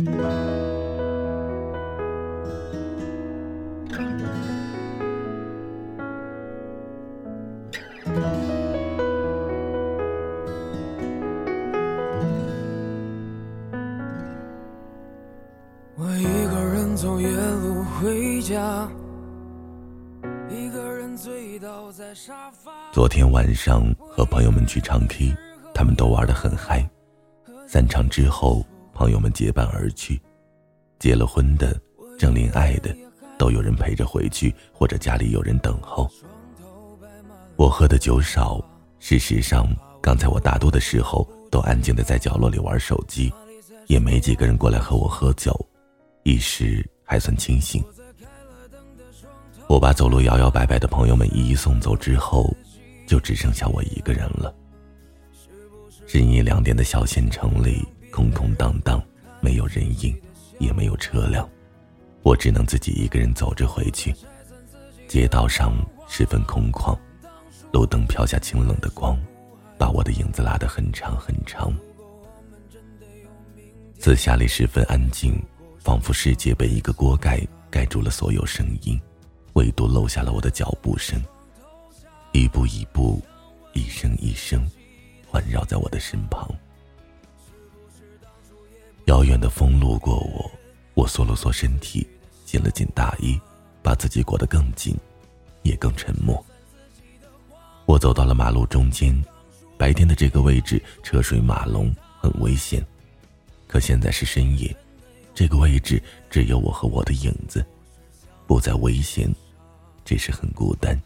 我一个人走夜路回家，一个人醉倒在沙发。昨天晚上和朋友们去唱 K，他们都玩得很嗨。散场之后，朋友们结伴而去，结了婚的、正恋爱的，都有人陪着回去，或者家里有人等候。我喝的酒少，事实上，刚才我大多的时候都安静的在角落里玩手机，也没几个人过来和我喝酒。一时还算清醒。我把走路摇摇摆摆的朋友们一一送走之后，就只剩下我一个人了。深夜两点的小县城里空空荡荡，没有人影，也没有车辆，我只能自己一个人走着回去。街道上十分空旷，路灯飘下清冷的光，把我的影子拉得很长很长。四下里十分安静。仿佛世界被一个锅盖盖住了所有声音，唯独漏下了我的脚步声。一步一步，一声一声，环绕在我的身旁。遥远的风路过我，我缩了缩身体，紧了紧大衣，把自己裹得更紧，也更沉默。我走到了马路中间，白天的这个位置车水马龙，很危险，可现在是深夜。这个位置只有我和我的影子，不再危险，只是很孤单。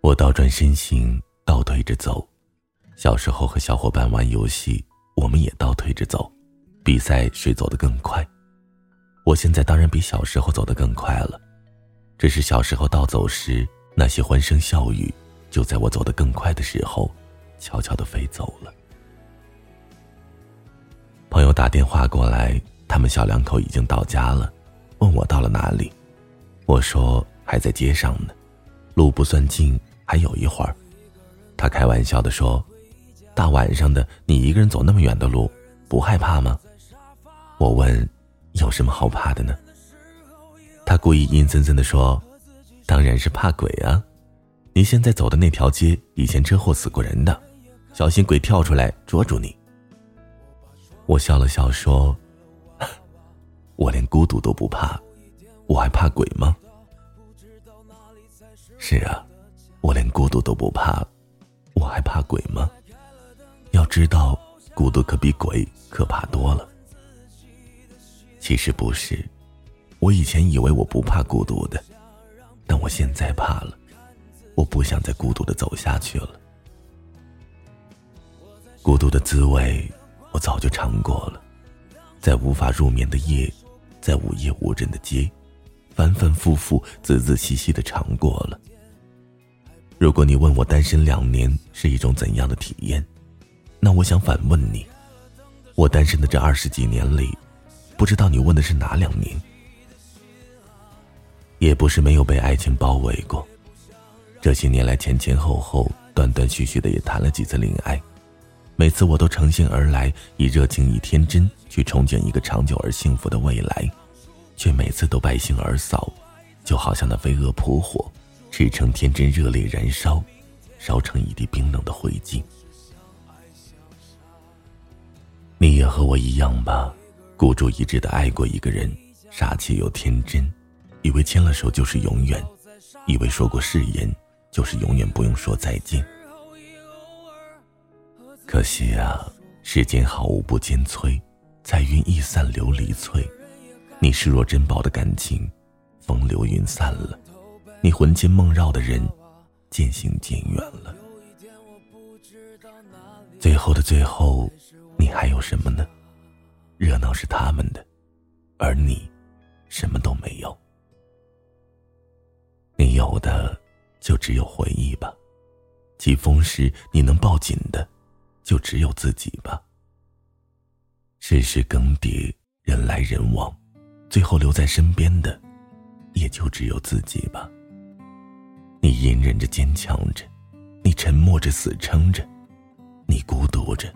我倒转身形，倒退着走。小时候和小伙伴玩游戏，我们也倒退着走，比赛谁走得更快。我现在当然比小时候走得更快了，只是小时候倒走时，那些欢声笑语，就在我走得更快的时候，悄悄地飞走了。朋友打电话过来，他们小两口已经到家了，问我到了哪里。我说还在街上呢，路不算近，还有一会儿。他开玩笑的说：“大晚上的，你一个人走那么远的路，不害怕吗？”我问：“有什么好怕的呢？”他故意阴森森的说：“当然是怕鬼啊！你现在走的那条街，以前车祸死过人的，小心鬼跳出来捉住你。”我笑了笑说：“ 我连孤独都不怕，我还怕鬼吗？”是啊，我连孤独都不怕，我还怕鬼吗？要知道，孤独可比鬼可怕多了。其实不是，我以前以为我不怕孤独的，但我现在怕了，我不想再孤独的走下去了。孤独的滋味。我早就尝过了，在无法入眠的夜，在午夜无人的街，反反复复、仔仔细细的尝过了。如果你问我单身两年是一种怎样的体验，那我想反问你：我单身的这二十几年里，不知道你问的是哪两年？也不是没有被爱情包围过，这些年来前前后后、断断续续的也谈了几次恋爱。每次我都乘兴而来，以热情、以天真去憧憬一个长久而幸福的未来，却每次都败兴而扫，就好像那飞蛾扑火，赤诚天真热烈燃烧，烧成一地冰冷的灰烬。你也和我一样吧，孤注一掷的爱过一个人，傻气又天真，以为牵了手就是永远，以为说过誓言就是永远不用说再见。可惜啊，世间好物不坚摧，彩云易散琉璃脆。你视若珍宝的感情，风流云散了；你魂牵梦绕的人，渐行渐远了。最后的最后，你还有什么呢？热闹是他们的，而你什么都没有。你有的就只有回忆吧，起风时你能抱紧的。就只有自己吧。世事更迭，人来人往，最后留在身边的，也就只有自己吧。你隐忍着，坚强着；你沉默着，死撑着；你孤独着，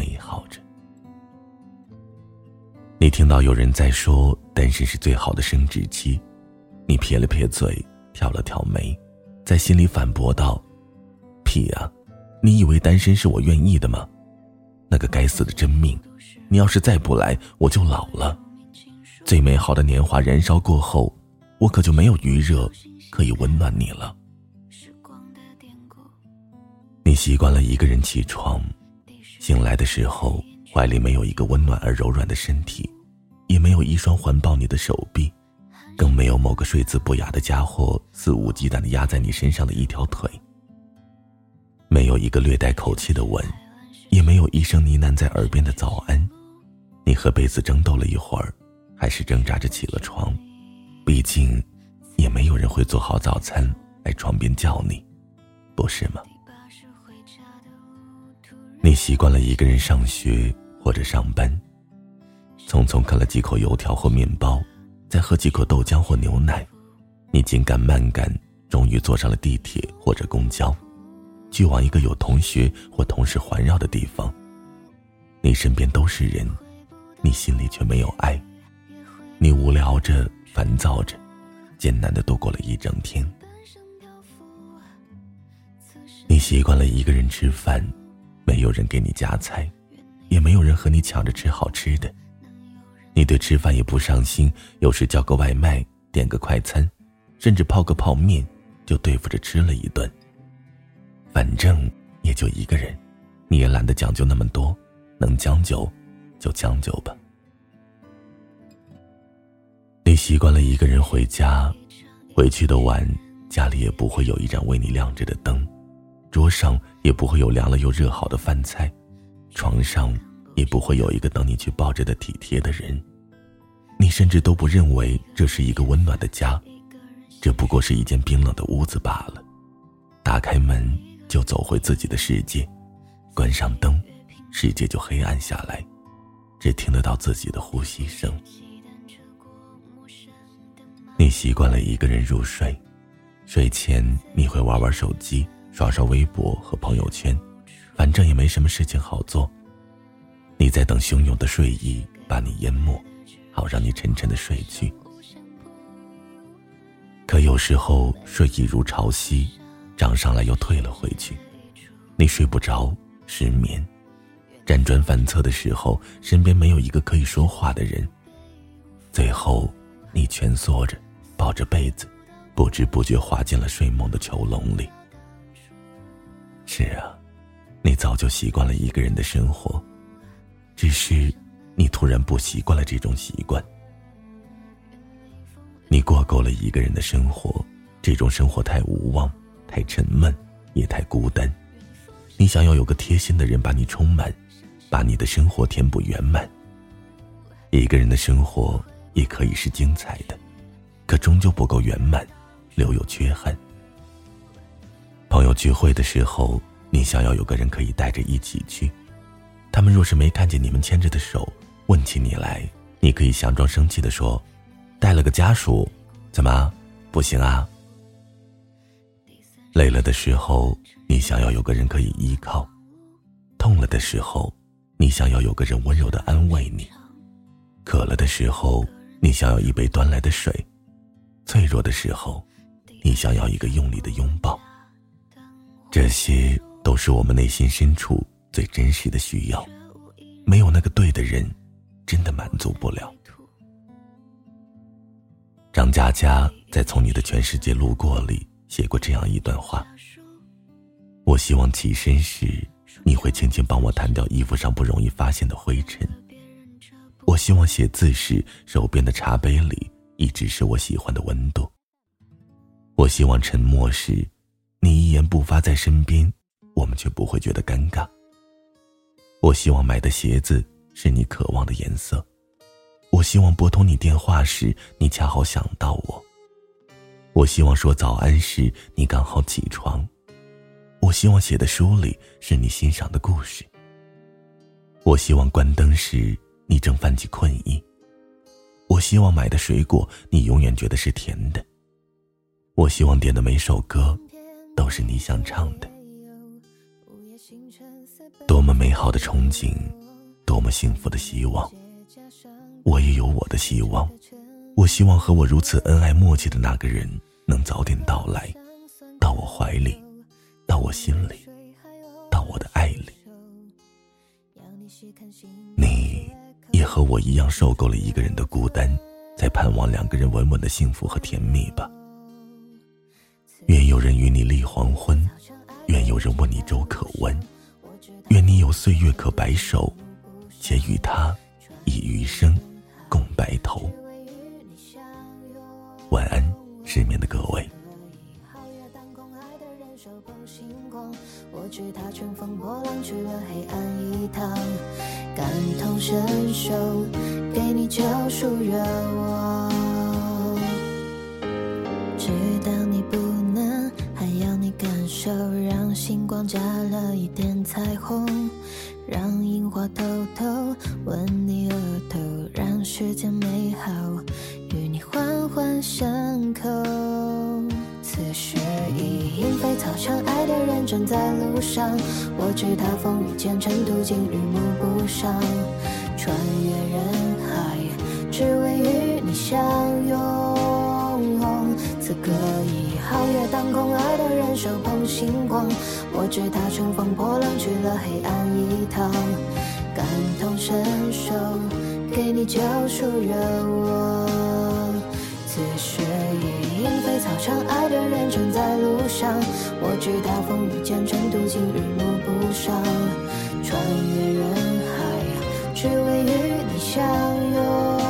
美好着。你听到有人在说单身是最好的生殖期，你撇了撇嘴，挑了挑眉，在心里反驳道：“屁啊！你以为单身是我愿意的吗？那个该死的真命，你要是再不来，我就老了。最美好的年华燃烧过后，我可就没有余热可以温暖你了。你习惯了一个人起床，醒来的时候。”怀里没有一个温暖而柔软的身体，也没有一双环抱你的手臂，更没有某个睡姿不雅的家伙肆无忌惮的压在你身上的一条腿。没有一个略带口气的吻，也没有一声呢喃在耳边的早安。你和被子争斗了一会儿，还是挣扎着起了床。毕竟，也没有人会做好早餐来床边叫你，不是吗？你习惯了一个人上学。或者上班，匆匆啃了几口油条或面包，再喝几口豆浆或牛奶，你紧赶慢赶，终于坐上了地铁或者公交，去往一个有同学或同事环绕的地方。你身边都是人，你心里却没有爱。你无聊着，烦躁着，艰难的度过了一整天。你习惯了一个人吃饭，没有人给你夹菜。也没有人和你抢着吃好吃的，你对吃饭也不上心，有时叫个外卖，点个快餐，甚至泡个泡面，就对付着吃了一顿。反正也就一个人，你也懒得讲究那么多，能将就就将就吧。你习惯了一个人回家，回去的晚，家里也不会有一盏为你亮着的灯，桌上也不会有凉了又热好的饭菜。床上也不会有一个等你去抱着的体贴的人，你甚至都不认为这是一个温暖的家，这不过是一间冰冷的屋子罢了。打开门就走回自己的世界，关上灯，世界就黑暗下来，只听得到自己的呼吸声。你习惯了一个人入睡，睡前你会玩玩手机，刷刷微博和朋友圈。反正也没什么事情好做，你在等汹涌的睡意把你淹没，好让你沉沉的睡去。可有时候睡意如潮汐，涨上来又退了回去，你睡不着，失眠，辗转反侧的时候，身边没有一个可以说话的人，最后你蜷缩着，抱着被子，不知不觉滑进了睡梦的囚笼里。是啊。你早就习惯了一个人的生活，只是你突然不习惯了这种习惯。你过够了一个人的生活，这种生活太无望、太沉闷，也太孤单。你想要有个贴心的人把你充满，把你的生活填补圆满。一个人的生活也可以是精彩的，可终究不够圆满，留有缺憾。朋友聚会的时候。你想要有个人可以带着一起去，他们若是没看见你们牵着的手，问起你来，你可以佯装生气的说：“带了个家属，怎么不行啊？”累了的时候，你想要有个人可以依靠；痛了的时候，你想要有个人温柔的安慰你；渴了的时候，你想要一杯端来的水；脆弱的时候，你想要一个用力的拥抱。这些。都是我们内心深处最真实的需要，没有那个对的人，真的满足不了。张嘉佳在《从你的全世界路过》里写过这样一段话：我希望起身时，你会轻轻帮我弹掉衣服上不容易发现的灰尘；我希望写字时，手边的茶杯里一直是我喜欢的温度；我希望沉默时，你一言不发在身边。我们却不会觉得尴尬。我希望买的鞋子是你渴望的颜色。我希望拨通你电话时，你恰好想到我。我希望说早安时，你刚好起床。我希望写的书里是你欣赏的故事。我希望关灯时，你正泛起困意。我希望买的水果，你永远觉得是甜的。我希望点的每首歌，都是你想唱的。多么美好的憧憬，多么幸福的希望，我也有我的希望。我希望和我如此恩爱默契的那个人能早点到来，到我怀里，到我心里，到我的爱里。你也和我一样受够了一个人的孤单，在盼望两个人稳稳的幸福和甜蜜吧。愿有人与你立黄昏，愿有人问你粥可温，愿你有岁月可白首，且与他以余生共白头。晚安，失眠的各位。我知他乘风破浪去了黑暗一趟，感同身受，给你救赎热望。一点彩虹，让樱花偷偷吻你额头，让世间美好与你环环相扣。此时已莺飞草长，爱的人正在路上。我知他风雨兼程，途经日暮不赏，穿越人海，只为与你相拥。此刻已皓月当空，爱的人手捧星光。我知他乘风破浪去了黑暗一趟，感同身受，给你救赎热望。此时已莺飞草长，爱的人正在路上。我知他风雨兼程，途经日暮不赏，穿越人海，只为与你相拥。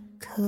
口